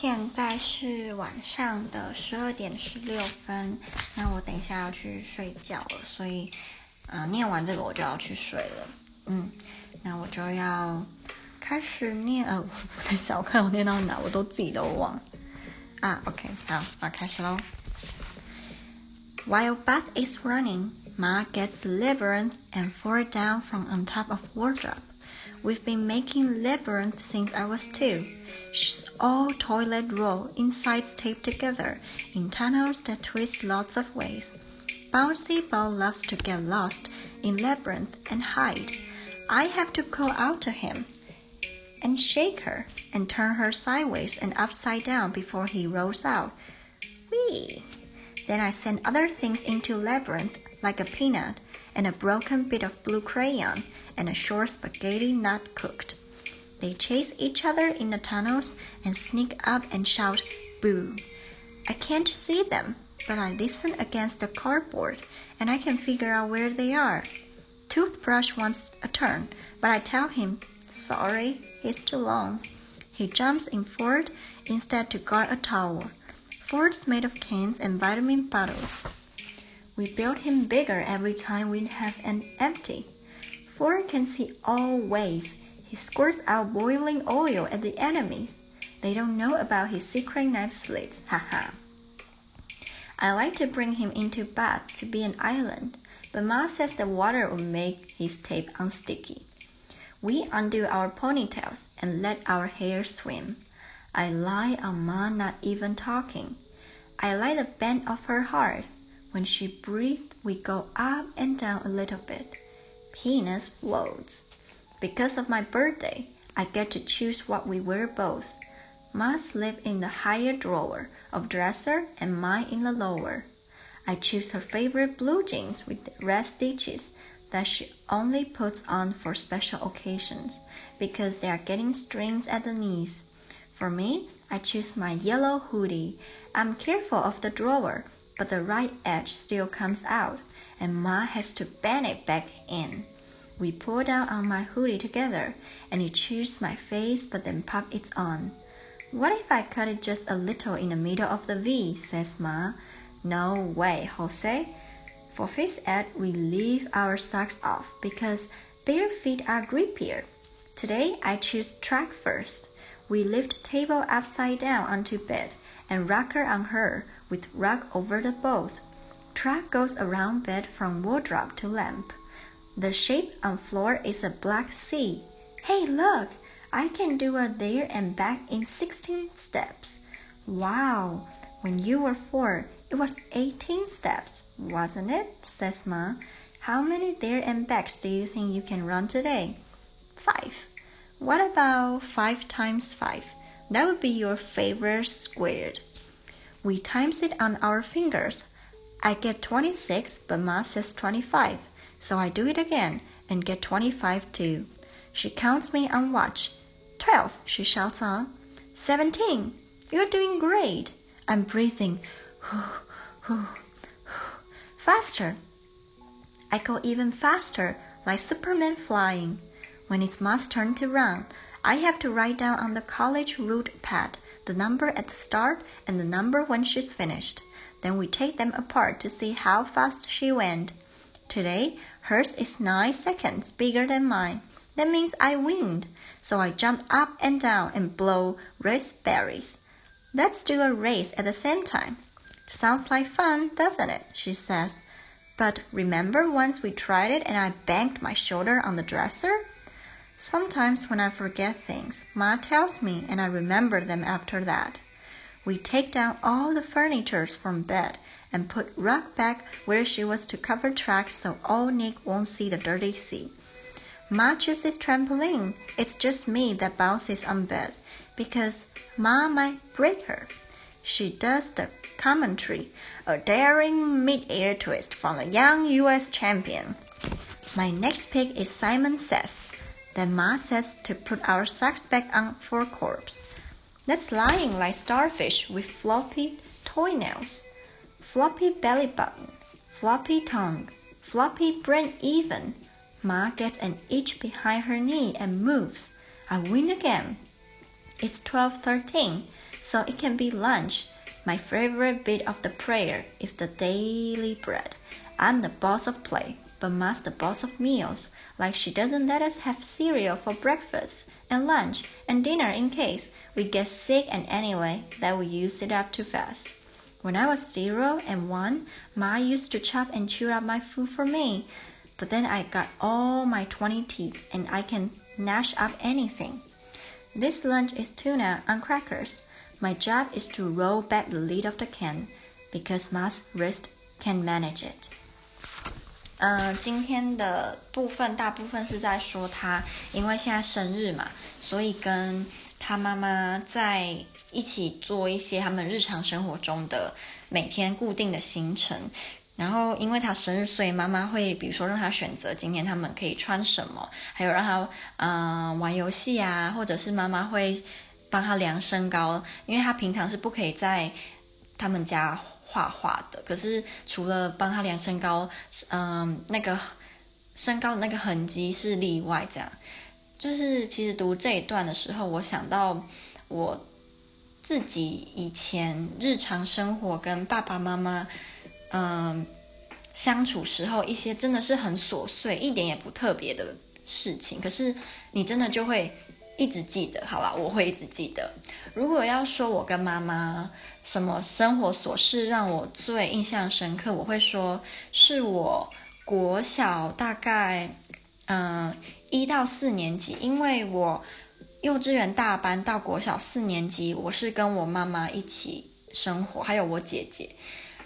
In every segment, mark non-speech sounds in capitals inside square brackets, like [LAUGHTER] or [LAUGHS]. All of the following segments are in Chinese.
现在是晚上的十二点十六分，那我等一下要去睡觉了，所以，呃，念完这个我就要去睡了。嗯，那我就要开始念，呃，等一下我看我念到哪，我都自己都忘。啊，OK，好，我开始喽。While Beth is running, Ma gets labyrinth and falls down from on top of wardrobe. We've been making labyrinth since I was two. She's all toilet roll, insides taped together, in tunnels that twist lots of ways. Bouncy Ball loves to get lost in labyrinth and hide. I have to call out to him and shake her and turn her sideways and upside down before he rolls out. Whee! Then I send other things into labyrinth like a peanut and a broken bit of blue crayon and a short spaghetti not cooked. They chase each other in the tunnels and sneak up and shout, Boo! I can't see them, but I listen against the cardboard and I can figure out where they are. Toothbrush wants a turn, but I tell him, Sorry, he's too long. He jumps in Ford instead to guard a tower. Ford's made of cans and vitamin bottles. We build him bigger every time we have an empty. Ford can see all ways. He squirts out boiling oil at the enemies. They don't know about his secret knife slits. [LAUGHS] Haha. I like to bring him into Bath to be an island, but Ma says the water will make his tape unsticky. We undo our ponytails and let our hair swim. I lie on Ma not even talking. I like the bend of her heart. When she breathes, we go up and down a little bit. Penis floats. Because of my birthday, I get to choose what we wear both. Ma sleep in the higher drawer of dresser and mine in the lower. I choose her favorite blue jeans with red stitches that she only puts on for special occasions because they are getting strings at the knees. For me, I choose my yellow hoodie. I'm careful of the drawer but the right edge still comes out, and Ma has to bend it back in. We pull down on my hoodie together, and it cheers my face but then pop it on. What if I cut it just a little in the middle of the V, says Ma. No way, Jose. For face ed, we leave our socks off because bare feet are grippier. Today, I choose track first. We lift table upside down onto bed and rock her on her with rug over the both. Track goes around bed from wardrobe to lamp. The shape on floor is a black C. Hey, look! I can do a there and back in 16 steps. Wow! When you were four, it was 18 steps, wasn't it? says Ma. How many there and backs do you think you can run today? Five. What about five times five? That would be your favorite squared. We times it on our fingers. I get 26, but Ma says 25. So I do it again and get 25 too. She counts me on watch. 12, she shouts on. 17, you're doing great. I'm breathing. [SIGHS] faster. I go even faster, like Superman flying. When it's Ma's turn to run, I have to write down on the college route pad the number at the start and the number when she's finished. Then we take them apart to see how fast she went. Today, hers is 9 seconds bigger than mine. That means I win. So I jump up and down and blow raspberries. Let's do a race at the same time. Sounds like fun, doesn't it? She says. But remember once we tried it and I banged my shoulder on the dresser? Sometimes when I forget things, Ma tells me and I remember them after that. We take down all the furniture from bed and put rug back where she was to cover tracks so old Nick won't see the dirty sea. Ma chooses trampoline. It's just me that bounces on bed because Ma might break her. She does the commentary, a daring mid-air twist from a young U.S. champion. My next pick is Simon Says. Then Ma says to put our socks back on for corpse. That's lying like starfish with floppy toenails, floppy belly button, floppy tongue, floppy brain even. Ma gets an itch behind her knee and moves. I win again. It's twelve thirteen. so it can be lunch. My favorite bit of the prayer is the daily bread. I'm the boss of play, but Ma's the boss of meals. Like she doesn't let us have cereal for breakfast and lunch and dinner in case we get sick and anyway that we use it up too fast. When I was zero and one, Ma used to chop and chew up my food for me. But then I got all my 20 teeth and I can gnash up anything. This lunch is tuna on crackers. My job is to roll back the lid of the can because Ma's wrist can manage it. 嗯、今天的部分大部分是在说他，因为现在生日嘛，所以跟他妈妈在一起做一些他们日常生活中的每天固定的行程。然后，因为他生日，所以妈妈会，比如说让他选择今天他们可以穿什么，还有让他嗯、玩游戏啊，或者是妈妈会帮他量身高，因为他平常是不可以在他们家画画的。可是除了帮他量身高，嗯、那个身高的那个痕迹是例外。这样，就是其实读这一段的时候，我想到我自己以前日常生活跟爸爸妈妈。嗯，相处时候一些真的是很琐碎，一点也不特别的事情，可是你真的就会一直记得。好了，我会一直记得。如果要说我跟妈妈什么生活琐事让我最印象深刻，我会说是我国小大概嗯一到四年级，因为我幼稚园大班到国小四年级，我是跟我妈妈一起生活，还有我姐姐。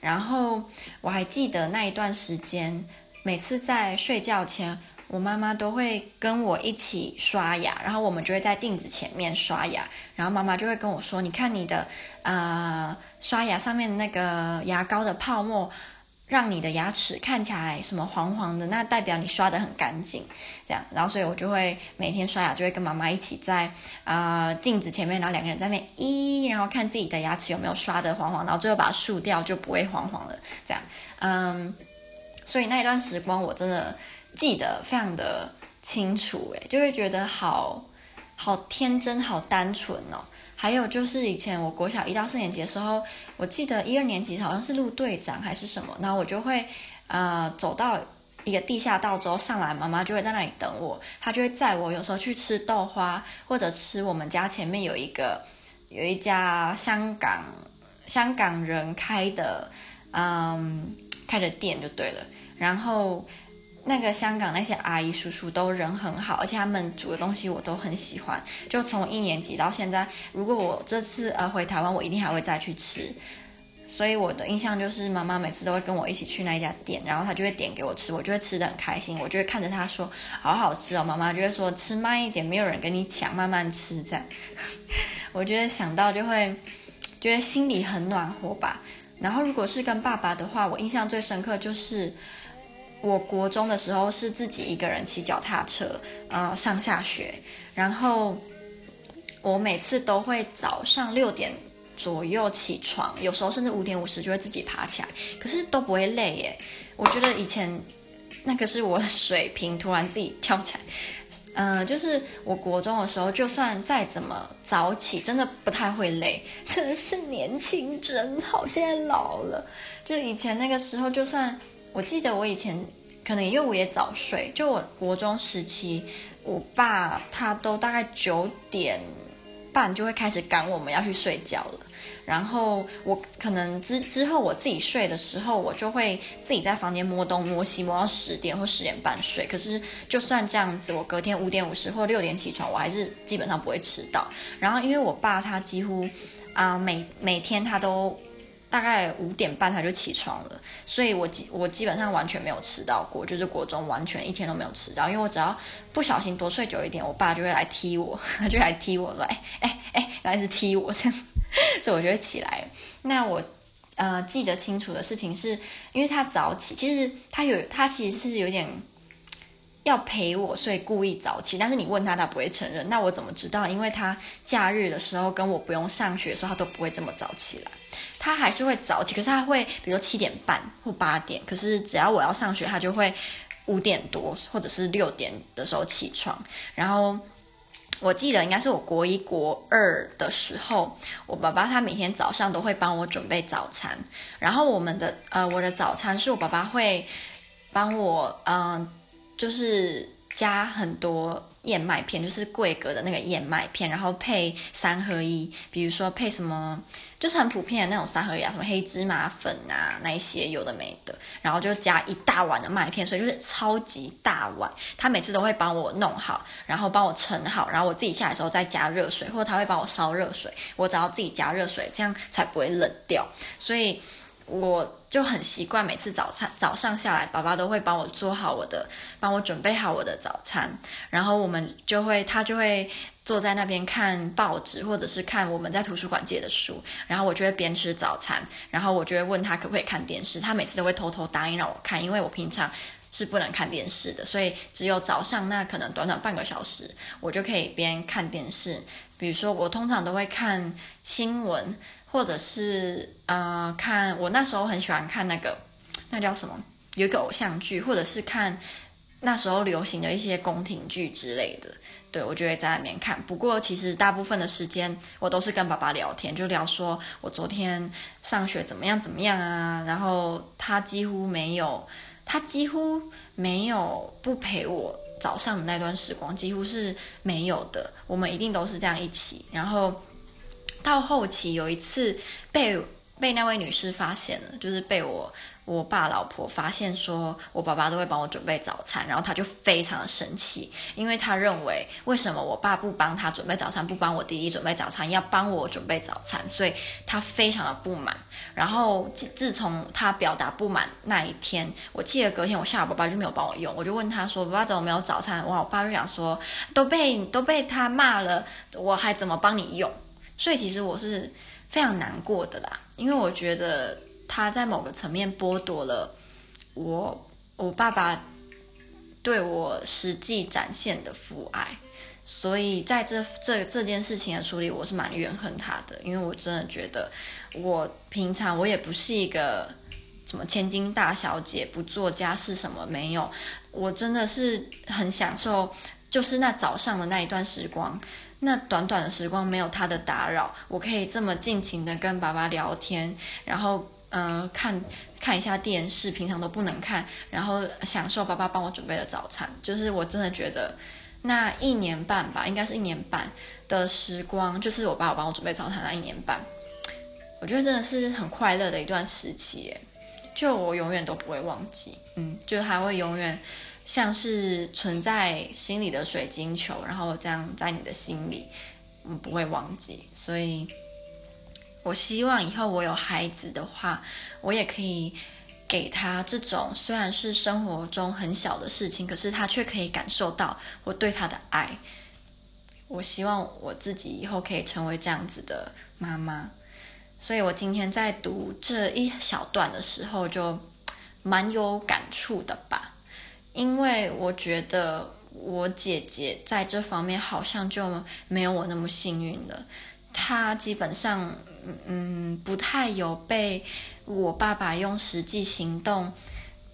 然后我还记得那一段时间，每次在睡觉前，我妈妈都会跟我一起刷牙，然后我们就会在镜子前面刷牙，然后妈妈就会跟我说：“你看你的，呃，刷牙上面那个牙膏的泡沫。”让你的牙齿看起来什么黄黄的，那代表你刷得很干净，这样，然后所以我就会每天刷牙，就会跟妈妈一起在啊、呃、镜子前面，然后两个人在那边一，然后看自己的牙齿有没有刷得黄黄，然后最后把它漱掉，就不会黄黄了，这样，嗯，所以那一段时光我真的记得非常的清楚，诶，就会觉得好好天真，好单纯哦。还有就是以前我国小一到四年级的时候，我记得一二年级好像是路队长还是什么，然后我就会呃走到一个地下道之后上来，妈妈就会在那里等我，她就会载我，有时候去吃豆花或者吃我们家前面有一个有一家香港香港人开的嗯开着店就对了，然后。那个香港那些阿姨叔叔都人很好，而且他们煮的东西我都很喜欢。就从一年级到现在，如果我这次呃回台湾，我一定还会再去吃。所以我的印象就是妈妈每次都会跟我一起去那一家店，然后她就会点给我吃，我就会吃得很开心。我就会看着她说好好吃哦，妈妈就会说吃慢一点，没有人跟你抢，慢慢吃这样。[LAUGHS] 我觉得想到就会觉得心里很暖和吧。然后如果是跟爸爸的话，我印象最深刻就是。我国中的时候是自己一个人骑脚踏车，呃，上下学。然后我每次都会早上六点左右起床，有时候甚至五点五十就会自己爬起来，可是都不会累耶。我觉得以前那个是我的水平突然自己跳起来。嗯、呃，就是我国中的时候，就算再怎么早起，真的不太会累。真的是年轻真好，现在老了。就以前那个时候，就算。我记得我以前可能因为我也早睡，就我国中时期，我爸他都大概九点半就会开始赶我们要去睡觉了。然后我可能之之后我自己睡的时候，我就会自己在房间摸东摸西，摸到十点或十点半睡。可是就算这样子，我隔天五点五十或六点起床，我还是基本上不会迟到。然后因为我爸他几乎啊、每每天他都。大概五点半他就起床了，所以我基我基本上完全没有迟到过，就是国中完全一天都没有迟到，因为我只要不小心多睡久一点，我爸就会来踢我，他 [LAUGHS] 就来踢我，说 [LAUGHS] 哎哎哎，来是踢我这样，[LAUGHS] 所以我就会起来。那我呃记得清楚的事情是，因为他早起，其实他有他其实是有点要陪我，所以故意早起。但是你问他，他不会承认。那我怎么知道？因为他假日的时候跟我不用上学的时候，他都不会这么早起来。他还是会早起，可是他会，比如说七点半或八点。可是只要我要上学，他就会五点多或者是六点的时候起床。然后我记得应该是我国一国二的时候，我爸爸他每天早上都会帮我准备早餐，然后我们的呃我的早餐是我爸爸会帮我嗯、就是。加很多燕麦片，就是桂格的那个燕麦片，然后配三合一，比如说配什么，就是很普遍的那种三合一啊，什么黑芝麻粉啊，那一些有的没的，然后就加一大碗的麦片，所以就是超级大碗。他每次都会帮我弄好，然后帮我盛好，然后我自己下来的时候再加热水，或者他会帮我烧热水，我只要自己加热水，这样才不会冷掉。所以。我就很习惯，每次早餐早上下来，爸爸都会帮我做好我的，帮我准备好我的早餐，然后我们就会，他就会坐在那边看报纸，或者是看我们在图书馆借的书，然后我就会边吃早餐，然后我就会问他可不可以看电视，他每次都会偷偷答应让我看，因为我平常是不能看电视的，所以只有早上那可能短短半个小时，我就可以边看电视，比如说我通常都会看新闻。或者是呃，看我那时候很喜欢看那个，那叫什么？有一个偶像剧，或者是看那时候流行的一些宫廷剧之类的。对，我就会在那边看。不过其实大部分的时间我都是跟爸爸聊天，就聊说我昨天上学怎么样怎么样啊。然后他几乎没有，他几乎没有不陪我早上的那段时光，几乎是没有的。我们一定都是这样一起，然后。到后期有一次被被那位女士发现了，就是被我我爸老婆发现，说我爸爸都会帮我准备早餐，然后他就非常的生气，因为他认为为什么我爸不帮他准备早餐，不帮我弟弟准备早餐，要帮我准备早餐，所以他非常的不满。然后自自从他表达不满那一天，我记得隔天我下午爸爸就没有帮我用，我就问他说：“爸爸怎么没有早餐？”哇，我爸就想说：“都被都被他骂了，我还怎么帮你用？”所以其实我是非常难过的啦，因为我觉得他在某个层面剥夺了我我爸爸对我实际展现的父爱，所以在这这这件事情的处理，我是蛮怨恨他的，因为我真的觉得我平常我也不是一个什么千金大小姐，不做家事什么没有，我真的是很享受，就是那早上的那一段时光。那短短的时光没有他的打扰，我可以这么尽情的跟爸爸聊天，然后嗯、看看一下电视，平常都不能看，然后享受爸爸帮我准备的早餐。就是我真的觉得那一年半吧，应该是一年半的时光，就是我爸爸帮我准备早餐那一年半，我觉得真的是很快乐的一段时期，就我永远都不会忘记，嗯，就还会永远。像是存在心里的水晶球，然后这样在你的心里，嗯，不会忘记。所以，我希望以后我有孩子的话，我也可以给他这种虽然是生活中很小的事情，可是他却可以感受到我对他的爱。我希望我自己以后可以成为这样子的妈妈。所以我今天在读这一小段的时候，就蛮有感触的吧。因为我觉得我姐姐在这方面好像就没有我那么幸运了，她基本上嗯不太有被我爸爸用实际行动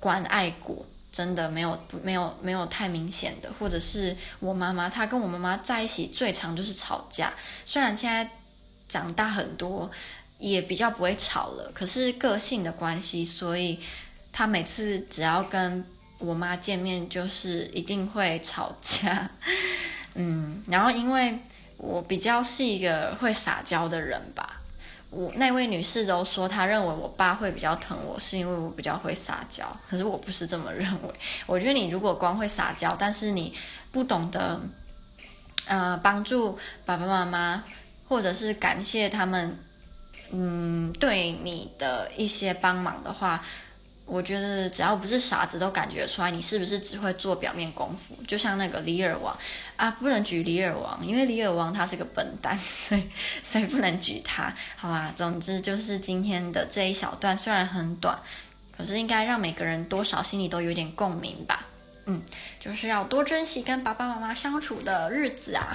关爱过，真的没有没有没有太明显的，或者是我妈妈，她跟我妈妈在一起最常就是吵架，虽然现在长大很多，也比较不会吵了，可是个性的关系，所以她每次只要跟我妈见面就是一定会吵架，[LAUGHS] 嗯，然后因为我比较是一个会撒娇的人吧，我那位女士都说她认为我爸会比较疼我，是因为我比较会撒娇，可是我不是这么认为。我觉得你如果光会撒娇，但是你不懂得，呃，帮助爸爸妈妈，或者是感谢他们，嗯，对你的一些帮忙的话。我觉得只要不是傻子，都感觉出来你是不是只会做表面功夫。就像那个李尔王啊，不能举李尔王，因为李尔王他是个笨蛋，[LAUGHS] 所以所以不能举他。好吧，总之就是今天的这一小段虽然很短，可是应该让每个人多少心里都有点共鸣吧。嗯，就是要多珍惜跟爸爸妈妈相处的日子啊。